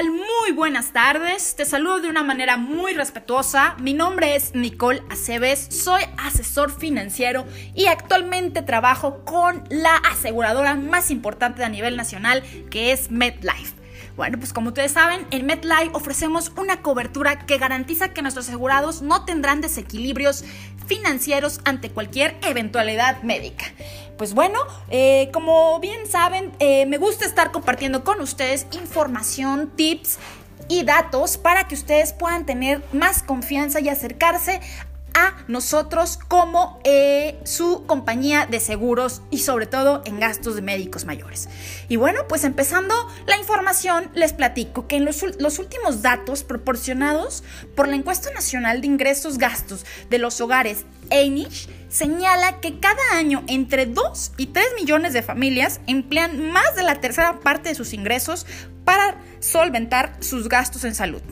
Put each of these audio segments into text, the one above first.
Muy buenas tardes. Te saludo de una manera muy respetuosa. Mi nombre es Nicole Aceves, soy asesor financiero y actualmente trabajo con la aseguradora más importante a nivel nacional que es MedLife. Bueno, pues como ustedes saben, en MedLife ofrecemos una cobertura que garantiza que nuestros asegurados no tendrán desequilibrios financieros ante cualquier eventualidad médica. Pues bueno, eh, como bien saben, eh, me gusta estar compartiendo con ustedes información, tips y datos para que ustedes puedan tener más confianza y acercarse a nosotros como eh, su compañía de seguros y sobre todo en gastos de médicos mayores. Y bueno, pues empezando la información, les platico que en los, últimos datos proporcionados por la encuesta nacional de ingresos gastos de los hogares EINISH señala que cada año entre 2 y 3 millones de familias emplean más de la tercera parte de sus ingresos para solventar sus gastos en salud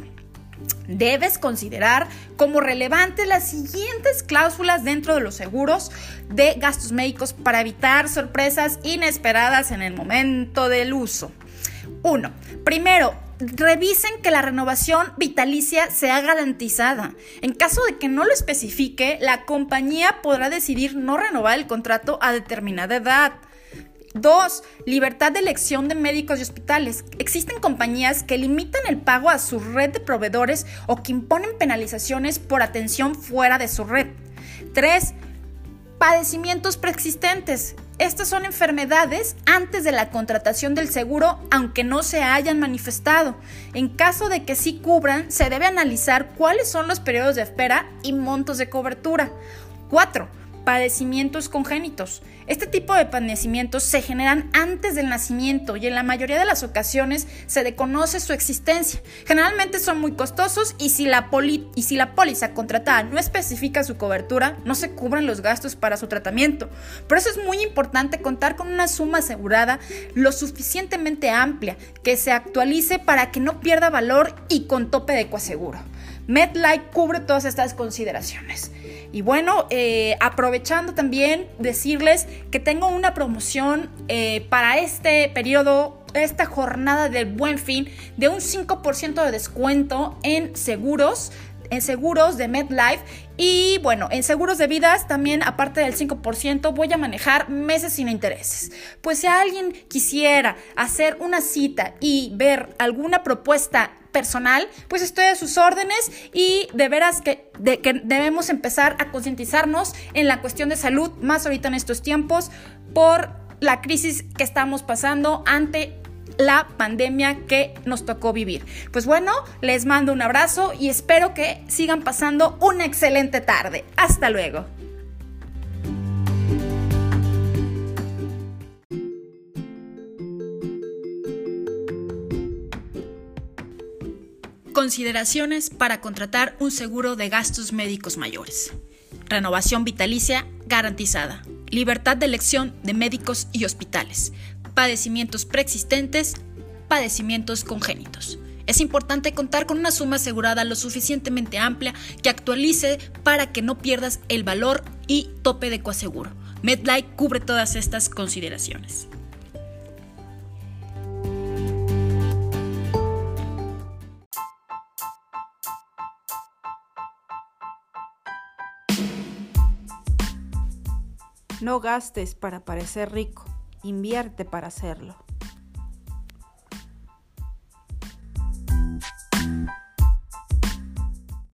debes considerar como relevantes las siguientes cláusulas dentro de los seguros de gastos médicos para evitar sorpresas inesperadas en el momento del uso. 1. Primero, revisen que la renovación vitalicia sea garantizada. En caso de que no lo especifique, la compañía podrá decidir no renovar el contrato a determinada edad. Dos, libertad de elección de médicos y hospitales. Existen compañías que limitan el pago a su red de proveedores o que imponen penalizaciones por atención fuera de su red. Tres, padecimientos preexistentes. Estas son enfermedades antes de la contratación del seguro, aunque no se hayan manifestado. En caso de que sí cubran, se debe analizar cuáles son los periodos de espera y montos de cobertura. 4 padecimientos congénitos. Este tipo de padecimientos se generan antes del nacimiento y en la mayoría de las ocasiones se desconoce su existencia. Generalmente son muy costosos y si la, y si la póliza contratada no especifica su cobertura, no se cubren los gastos para su tratamiento. Por eso es muy importante contar con una suma asegurada lo suficientemente amplia que se actualice para que no pierda valor y con tope de coaseguro. MedLife cubre todas estas consideraciones. Y bueno, eh, aprovechando también decirles que tengo una promoción eh, para este periodo esta jornada del buen fin de un 5% de descuento en seguros en seguros de MedLife y bueno, en seguros de vidas también aparte del 5% voy a manejar meses sin intereses. Pues si alguien quisiera hacer una cita y ver alguna propuesta personal, pues estoy a sus órdenes y de veras que, que debemos empezar a concientizarnos en la cuestión de salud, más ahorita en estos tiempos, por la crisis que estamos pasando ante la pandemia que nos tocó vivir. Pues bueno, les mando un abrazo y espero que sigan pasando una excelente tarde. Hasta luego. Consideraciones para contratar un seguro de gastos médicos mayores. Renovación vitalicia garantizada. Libertad de elección de médicos y hospitales. Padecimientos preexistentes. Padecimientos congénitos. Es importante contar con una suma asegurada lo suficientemente amplia que actualice para que no pierdas el valor y tope de coaseguro. MedLife cubre todas estas consideraciones. No gastes para parecer rico, invierte para hacerlo.